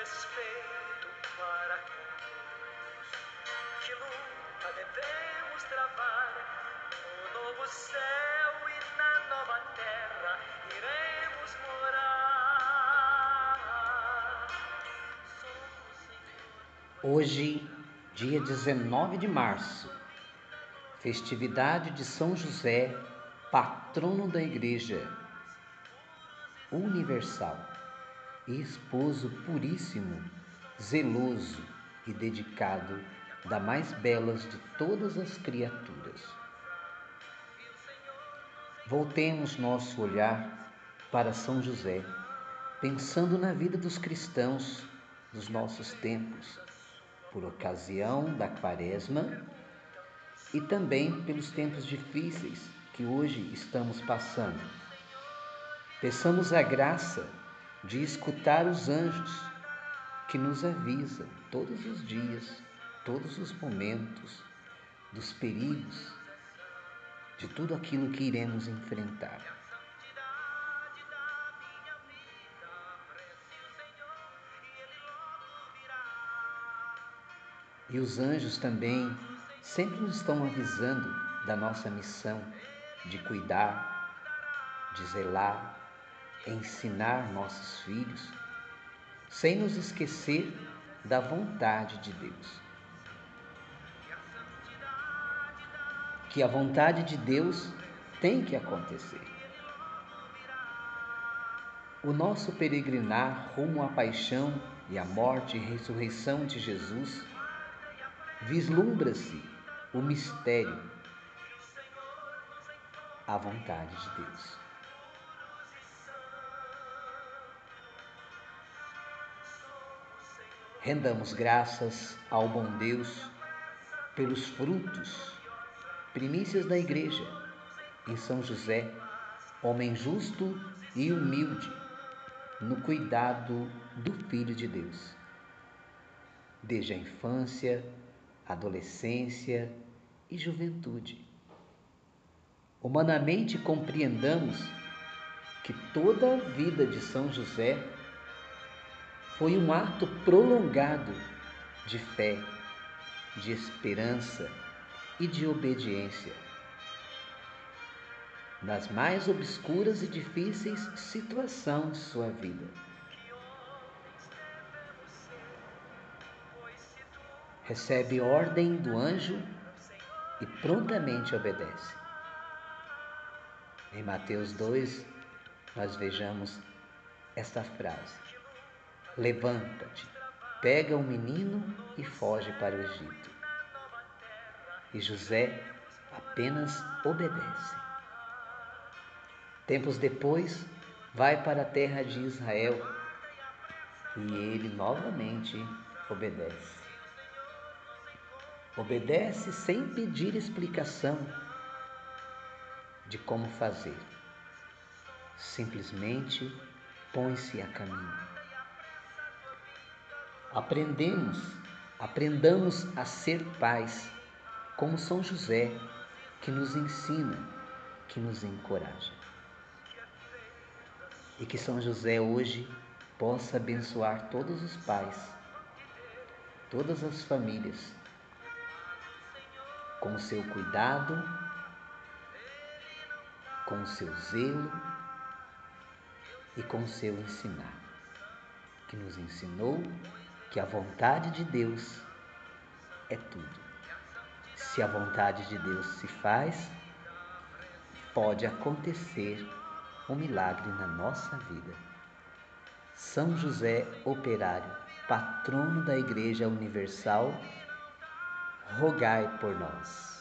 respeito para com Deus. Que luta devemos travar no novo céu e na nova terra iremos morar. Hoje, dia 19 de março, festividade de São José, patrono da Igreja Universal esposo puríssimo, zeloso e dedicado da mais belas de todas as criaturas. Voltemos nosso olhar para São José, pensando na vida dos cristãos dos nossos tempos, por ocasião da Quaresma e também pelos tempos difíceis que hoje estamos passando. Peçamos a graça de escutar os anjos que nos avisam todos os dias, todos os momentos dos perigos, de tudo aquilo que iremos enfrentar. E os anjos também sempre nos estão avisando da nossa missão de cuidar, de zelar, ensinar nossos filhos, sem nos esquecer da vontade de Deus. Que a vontade de Deus tem que acontecer. O nosso peregrinar rumo à paixão e à morte e ressurreição de Jesus vislumbra-se o mistério, a vontade de Deus. Rendamos graças ao bom Deus pelos frutos, primícias da Igreja, em São José, homem justo e humilde, no cuidado do Filho de Deus. Desde a infância, adolescência e juventude. Humanamente compreendamos que toda a vida de São José foi um ato prolongado de fé, de esperança e de obediência. Nas mais obscuras e difíceis situações de sua vida. Recebe ordem do anjo e prontamente obedece. Em Mateus 2, nós vejamos esta frase: Levanta-te, pega o menino e foge para o Egito. E José apenas obedece. Tempos depois, vai para a terra de Israel e ele novamente obedece. Obedece sem pedir explicação de como fazer. Simplesmente põe-se a caminho. Aprendemos, aprendamos a ser pais, como São José, que nos ensina, que nos encoraja. E que São José hoje possa abençoar todos os pais, todas as famílias, com o seu cuidado, com o seu zelo e com o seu ensinar, que nos ensinou que a vontade de Deus é tudo. Se a vontade de Deus se faz, pode acontecer um milagre na nossa vida. São José Operário, patrono da Igreja Universal, rogai por nós.